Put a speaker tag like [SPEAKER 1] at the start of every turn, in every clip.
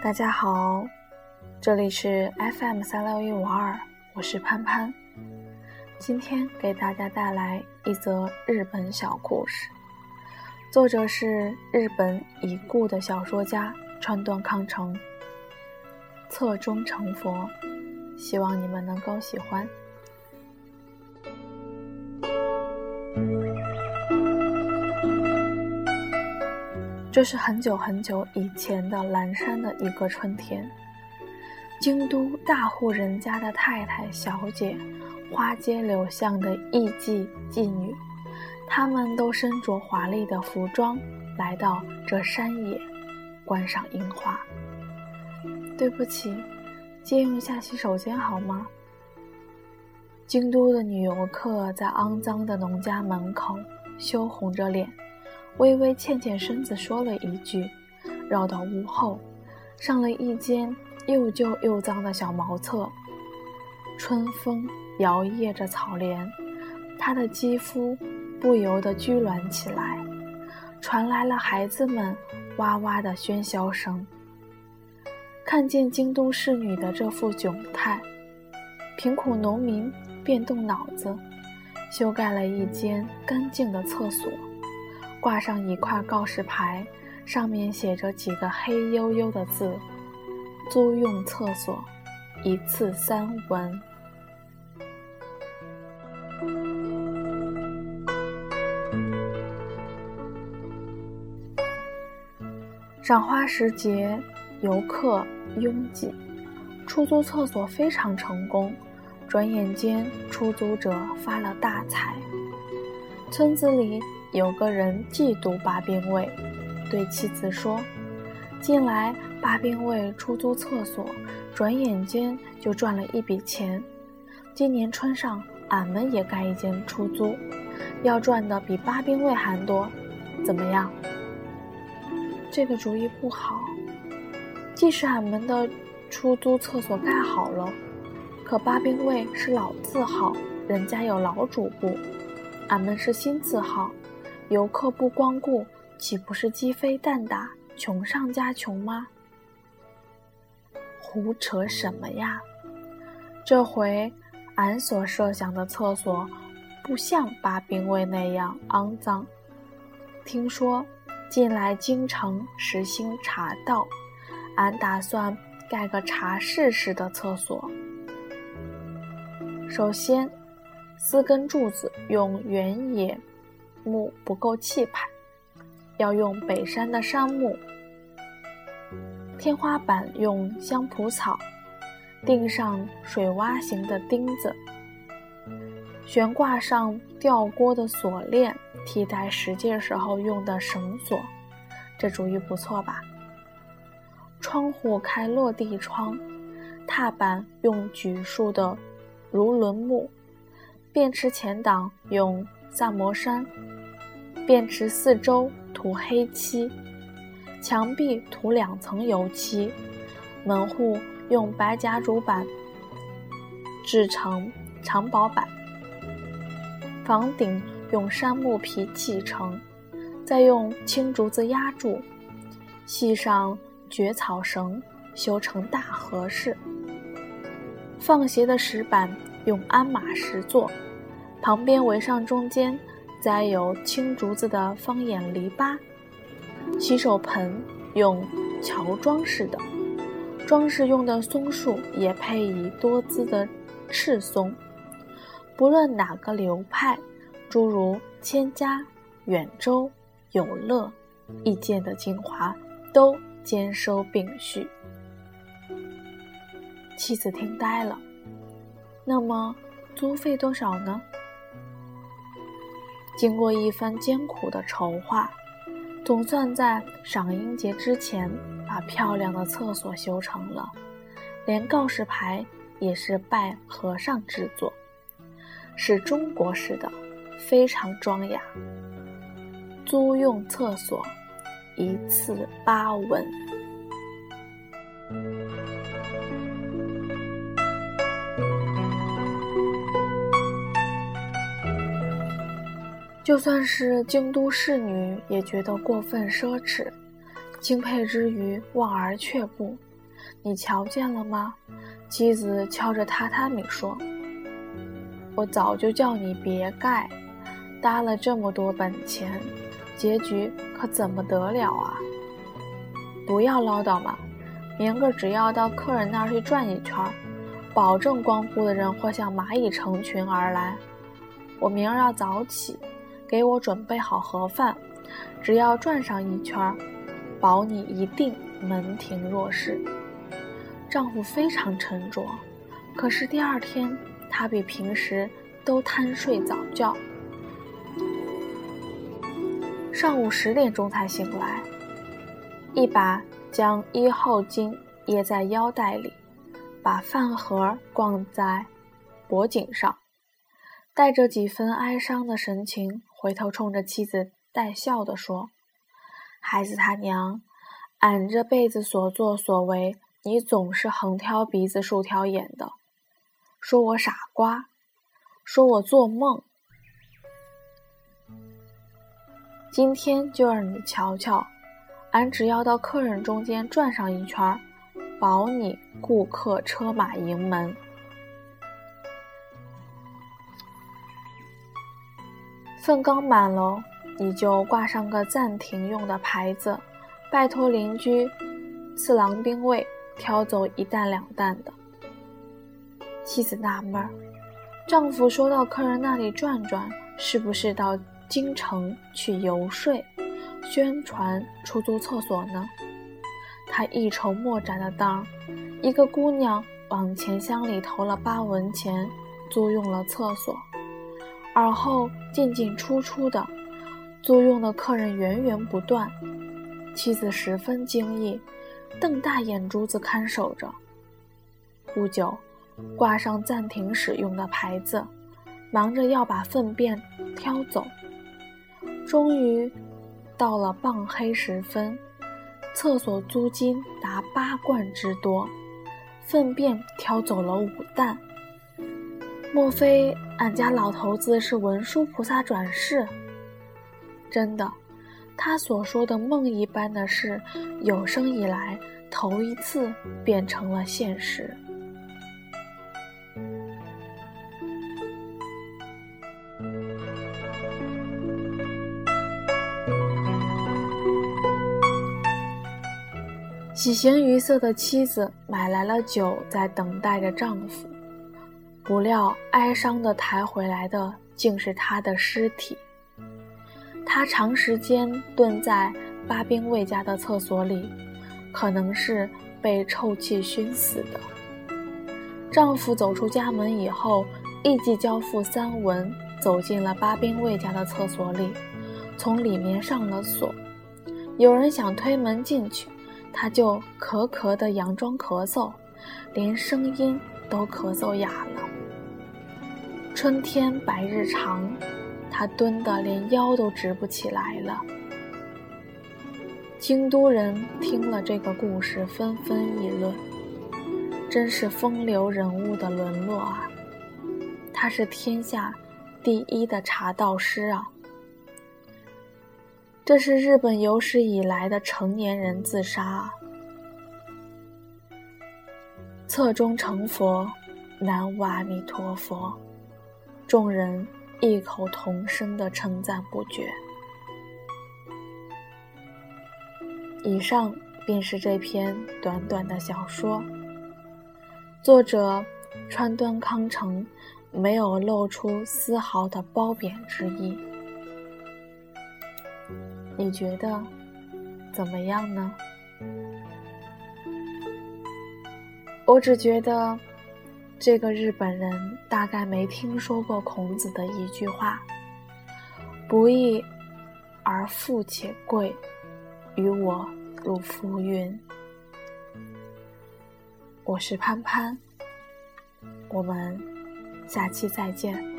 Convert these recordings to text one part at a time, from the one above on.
[SPEAKER 1] 大家好，这里是 FM 三六一五二，我是潘潘。今天给大家带来一则日本小故事，作者是日本已故的小说家川端康成。侧中成佛，希望你们能够喜欢。这是很久很久以前的蓝山的一个春天，京都大户人家的太太、小姐，花街柳巷的艺妓、妓女，她们都身着华丽的服装，来到这山野，观赏樱花。对不起，借用一下洗手间好吗？京都的女游客在肮脏的农家门口羞红着脸。微微欠欠身子，说了一句，绕到屋后，上了一间又旧又脏的小茅厕。春风摇曳着草帘，她的肌肤不由得拘挛起来，传来了孩子们哇哇的喧嚣声。看见京都侍女的这副窘态，贫苦农民便动脑子，修盖了一间干净的厕所。挂上一块告示牌，上面写着几个黑黝黝的字：“租用厕所，一次三文。”赏花时节，游客拥挤，出租厕所非常成功。转眼间，出租者发了大财。村子里。有个人嫉妒八兵卫，对妻子说：“近来八兵卫出租厕所，转眼间就赚了一笔钱。今年春上，俺们也盖一间出租，要赚的比八兵卫还多，怎么样？”这个主意不好。即使俺们的出租厕所盖好了，可八兵卫是老字号，人家有老主顾，俺们是新字号。游客不光顾，岂不是鸡飞蛋打、穷上加穷吗？胡扯什么呀！这回俺所设想的厕所，不像八兵卫那样肮脏。听说近来京城实行茶道，俺打算盖个茶室式的厕所。首先，四根柱子用原野。木不够气派，要用北山的杉木。天花板用香蒲草，钉上水洼形的钉子。悬挂上吊锅的锁链，替代使劲时候用的绳索。这主意不错吧？窗户开落地窗，踏板用榉树的如轮木，便池前挡用萨摩山。便池四周涂黑漆，墙壁涂两层油漆，门户用白夹竹板制成长薄板，房顶用杉木皮砌成，再用青竹子压住，系上蕨草绳，修成大合式。放鞋的石板用鞍马石做，旁边围上中间。栽有青竹子的方眼篱笆，洗手盆用乔装饰的，装饰用的松树也配以多姿的赤松。不论哪个流派，诸如千家、远州、有乐、意见的精华，都兼收并蓄。妻子听呆了。那么租费多少呢？经过一番艰苦的筹划，总算在赏樱节之前把漂亮的厕所修成了，连告示牌也是拜和尚制作，是中国式的，非常庄雅。租用厕所，一次八文。就算是京都侍女也觉得过分奢侈，敬佩之余望而却步，你瞧见了吗？”妻子敲着榻榻米说：“我早就叫你别盖，搭了这么多本钱，结局可怎么得了啊？不要唠叨嘛，明个只要到客人那儿去转一圈，保证光顾的人会像蚂蚁成群而来。我明儿要早起，给我准备好盒饭，只要转上一圈，保你一定。”门庭若市，丈夫非常沉着。可是第二天，他比平时都贪睡早觉，上午十点钟才醒来，一把将一号巾掖在腰带里，把饭盒挂在脖颈上，带着几分哀伤的神情，回头冲着妻子带笑地说：“孩子他娘。”俺这辈子所作所为，你总是横挑鼻子竖挑眼的，说我傻瓜，说我做梦。今天就让你瞧瞧，俺只要到客人中间转上一圈，保你顾客车马盈门。粪缸满了，你就挂上个暂停用的牌子。拜托邻居次郎兵卫挑走一担两担的。妻子纳闷儿，丈夫说到客人那里转转，是不是到京城去游说、宣传出租厕所呢？他一筹莫展的当，一个姑娘往钱箱里投了八文钱，租用了厕所，而后进进出出的，租用的客人源源不断。妻子十分惊异，瞪大眼珠子看守着。不久，挂上暂停使用的牌子，忙着要把粪便挑走。终于，到了傍黑时分，厕所租金达八贯之多，粪便挑走了五担。莫非俺家老头子是文殊菩萨转世？真的。他所说的梦一般的事，有生以来头一次变成了现实。喜形于色的妻子买来了酒，在等待着丈夫，不料哀伤的抬回来的竟是他的尸体。她长时间蹲在巴兵卫家的厕所里，可能是被臭气熏死的。丈夫走出家门以后，立即交付三文，走进了巴兵卫家的厕所里，从里面上了锁。有人想推门进去，他就咳咳的佯装咳嗽，连声音都咳嗽哑了。春天白日长。他蹲得连腰都直不起来了。京都人听了这个故事，纷纷议论：“真是风流人物的沦落啊！他是天下第一的茶道师啊！这是日本有史以来的成年人自杀啊！侧中成佛，南无阿弥陀佛，众人。”异口同声的称赞不绝。以上便是这篇短短的小说。作者川端康成没有露出丝毫的褒贬之意。你觉得怎么样呢？我只觉得。这个日本人大概没听说过孔子的一句话：“不义而富且贵，于我如浮云。”我是潘潘，我们下期再见。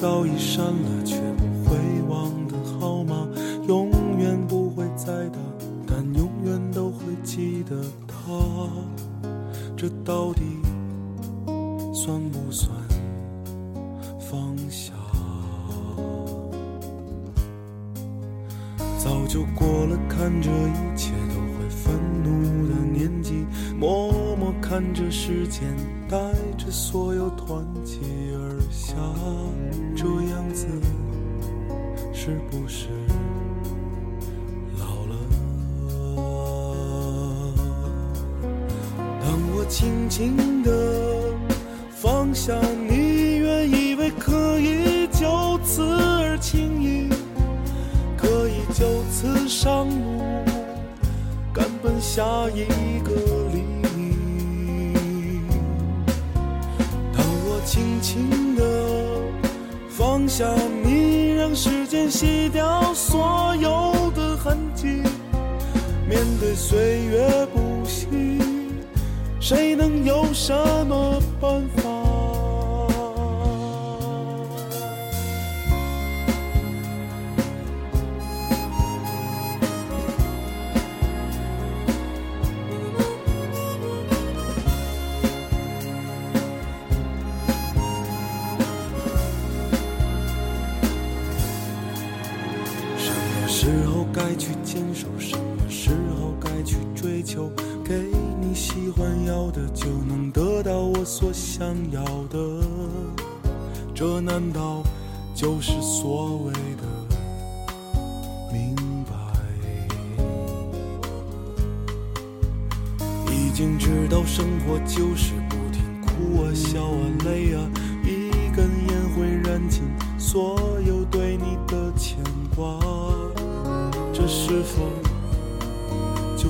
[SPEAKER 2] 早已删了却不会忘的号码，永远不会再打，但永远都会记得他。这到底算不算放下？早就过了看这一切都会愤怒的年纪，默。看着时间带着所有团结而下，这样子是不是老了？当我轻轻地放下你，原以为可以就此而轻易。可以就此上路，赶奔下一个轻轻地放下你，让时间洗掉所有的痕迹，面对岁月不息，谁能有什时候该去坚守？什么时候该去追求？给你喜欢要的，就能得到我所想要的。这难道就是所谓的明白？已经知道生活就是不停哭啊、笑啊、累啊，